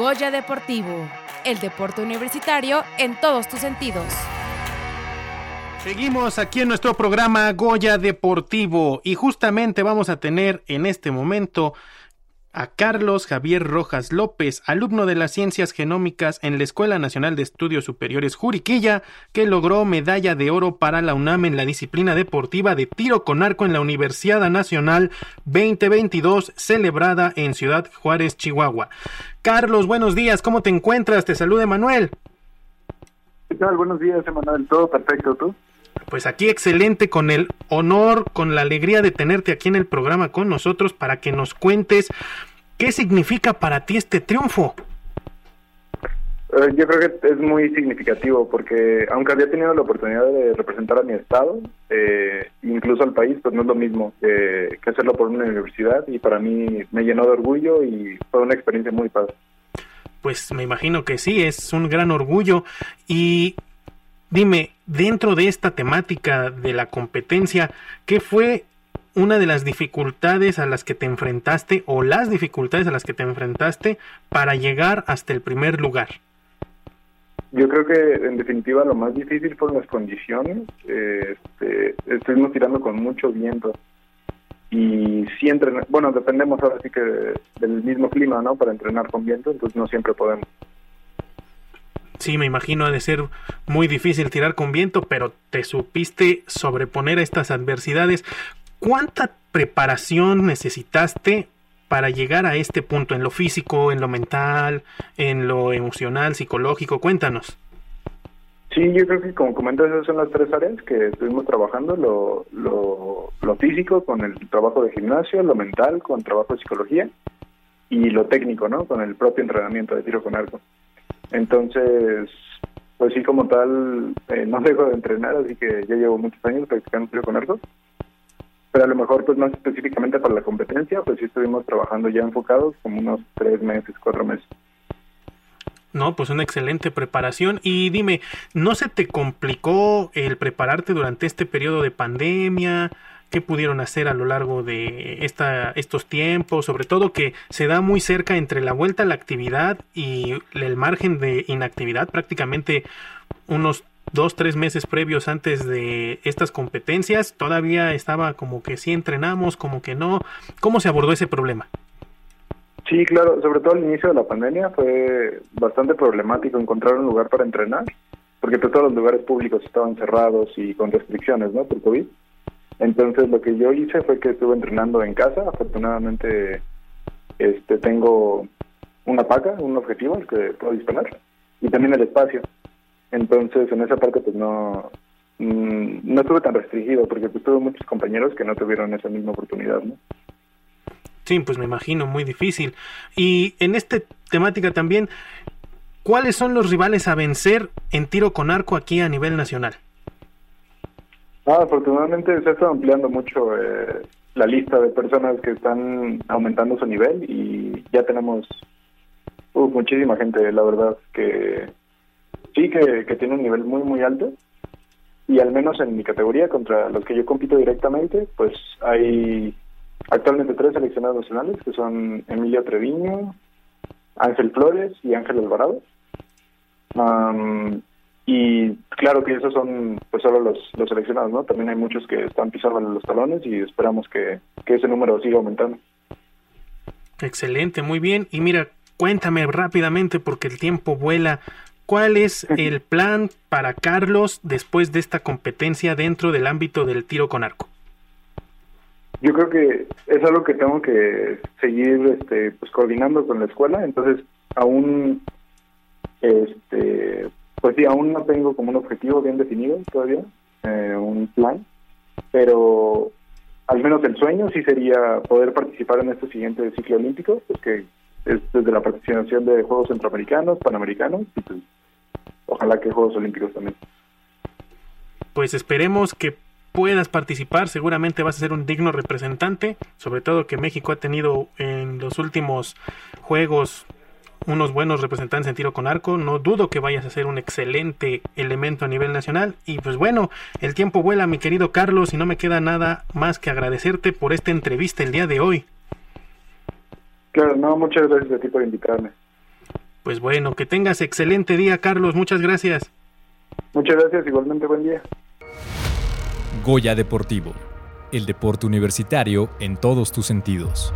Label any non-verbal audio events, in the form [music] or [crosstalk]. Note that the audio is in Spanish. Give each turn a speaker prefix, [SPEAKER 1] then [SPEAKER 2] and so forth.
[SPEAKER 1] Goya Deportivo, el deporte universitario en todos tus sentidos.
[SPEAKER 2] Seguimos aquí en nuestro programa Goya Deportivo y justamente vamos a tener en este momento a Carlos Javier Rojas López, alumno de las Ciencias Genómicas en la Escuela Nacional de Estudios Superiores Juriquilla, que logró medalla de oro para la UNAM en la disciplina deportiva de tiro con arco en la Universidad Nacional 2022, celebrada en Ciudad Juárez, Chihuahua. Carlos, buenos días, ¿cómo te encuentras? Te saluda Manuel.
[SPEAKER 3] ¿Qué tal? Buenos días, Emanuel. Todo perfecto, ¿tú?
[SPEAKER 2] Pues aquí excelente, con el honor, con la alegría de tenerte aquí en el programa con nosotros para que nos cuentes qué significa para ti este triunfo.
[SPEAKER 3] Eh, yo creo que es muy significativo porque aunque había tenido la oportunidad de representar a mi estado, eh, incluso al país, pues no es lo mismo que, que hacerlo por una universidad y para mí me llenó de orgullo y fue una experiencia muy padre.
[SPEAKER 2] Pues me imagino que sí, es un gran orgullo. Y Dime, dentro de esta temática de la competencia, ¿qué fue una de las dificultades a las que te enfrentaste o las dificultades a las que te enfrentaste para llegar hasta el primer lugar?
[SPEAKER 3] Yo creo que en definitiva lo más difícil fueron las condiciones. Este, estuvimos tirando con mucho viento y si entrenar, bueno, dependemos ahora sí que del mismo clima, ¿no? Para entrenar con viento, entonces no siempre podemos.
[SPEAKER 2] Sí, me imagino ha de ser muy difícil tirar con viento, pero te supiste sobreponer a estas adversidades. ¿Cuánta preparación necesitaste para llegar a este punto en lo físico, en lo mental, en lo emocional, psicológico? Cuéntanos.
[SPEAKER 3] Sí, yo creo que como comentas, esas son las tres áreas que estuvimos trabajando, lo, lo, lo físico con el trabajo de gimnasio, lo mental con trabajo de psicología y lo técnico, ¿no? Con el propio entrenamiento de tiro con arco. Entonces, pues sí, como tal, eh, no dejo de entrenar, así que ya llevo muchos años practicando con arco. Pero a lo mejor, pues más específicamente para la competencia, pues sí estuvimos trabajando ya enfocados como unos tres meses, cuatro meses.
[SPEAKER 2] No, pues una excelente preparación. Y dime, ¿no se te complicó el prepararte durante este periodo de pandemia? Qué pudieron hacer a lo largo de esta, estos tiempos, sobre todo que se da muy cerca entre la vuelta a la actividad y el margen de inactividad, prácticamente unos dos, tres meses previos antes de estas competencias, todavía estaba como que sí entrenamos, como que no. ¿Cómo se abordó ese problema?
[SPEAKER 3] Sí, claro, sobre todo al inicio de la pandemia fue bastante problemático encontrar un lugar para entrenar, porque pues, todos los lugares públicos estaban cerrados y con restricciones, ¿no? Por COVID. Entonces lo que yo hice fue que estuve entrenando en casa. Afortunadamente este tengo una paca, un objetivo al que puedo disparar y también el espacio. Entonces en esa parte pues no mm, no estuve tan restringido porque pues, tuve muchos compañeros que no tuvieron esa misma oportunidad, ¿no?
[SPEAKER 2] Sí, pues me imagino, muy difícil. Y en esta temática también, ¿cuáles son los rivales a vencer en tiro con arco aquí a nivel nacional?
[SPEAKER 3] Ah, afortunadamente se ha estado ampliando mucho eh, la lista de personas que están aumentando su nivel y ya tenemos muchísima gente, la verdad, que sí que, que tiene un nivel muy, muy alto. Y al menos en mi categoría, contra los que yo compito directamente, pues hay actualmente tres seleccionados nacionales, que son Emilio Treviño, Ángel Flores y Ángel Alvarado. Y claro que esos son pues solo los, los seleccionados, ¿no? También hay muchos que están pisando los talones y esperamos que, que ese número siga aumentando.
[SPEAKER 2] Excelente, muy bien. Y mira, cuéntame rápidamente porque el tiempo vuela. ¿Cuál es [laughs] el plan para Carlos después de esta competencia dentro del ámbito del tiro con arco?
[SPEAKER 3] Yo creo que es algo que tengo que seguir este, pues, coordinando con la escuela, entonces aún este, sí, aún no tengo como un objetivo bien definido todavía, eh, un plan, pero al menos el sueño sí sería poder participar en este siguiente ciclo olímpico, pues que es desde la participación de Juegos Centroamericanos, Panamericanos, y pues, ojalá que Juegos Olímpicos también.
[SPEAKER 2] Pues esperemos que puedas participar, seguramente vas a ser un digno representante, sobre todo que México ha tenido en los últimos Juegos unos buenos representantes en tiro con arco. No dudo que vayas a ser un excelente elemento a nivel nacional. Y pues bueno, el tiempo vuela, mi querido Carlos, y no me queda nada más que agradecerte por esta entrevista el día de hoy.
[SPEAKER 3] Claro, no, muchas gracias a ti por invitarme.
[SPEAKER 2] Pues bueno, que tengas excelente día, Carlos. Muchas gracias.
[SPEAKER 3] Muchas gracias, igualmente buen día.
[SPEAKER 4] Goya Deportivo, el deporte universitario en todos tus sentidos.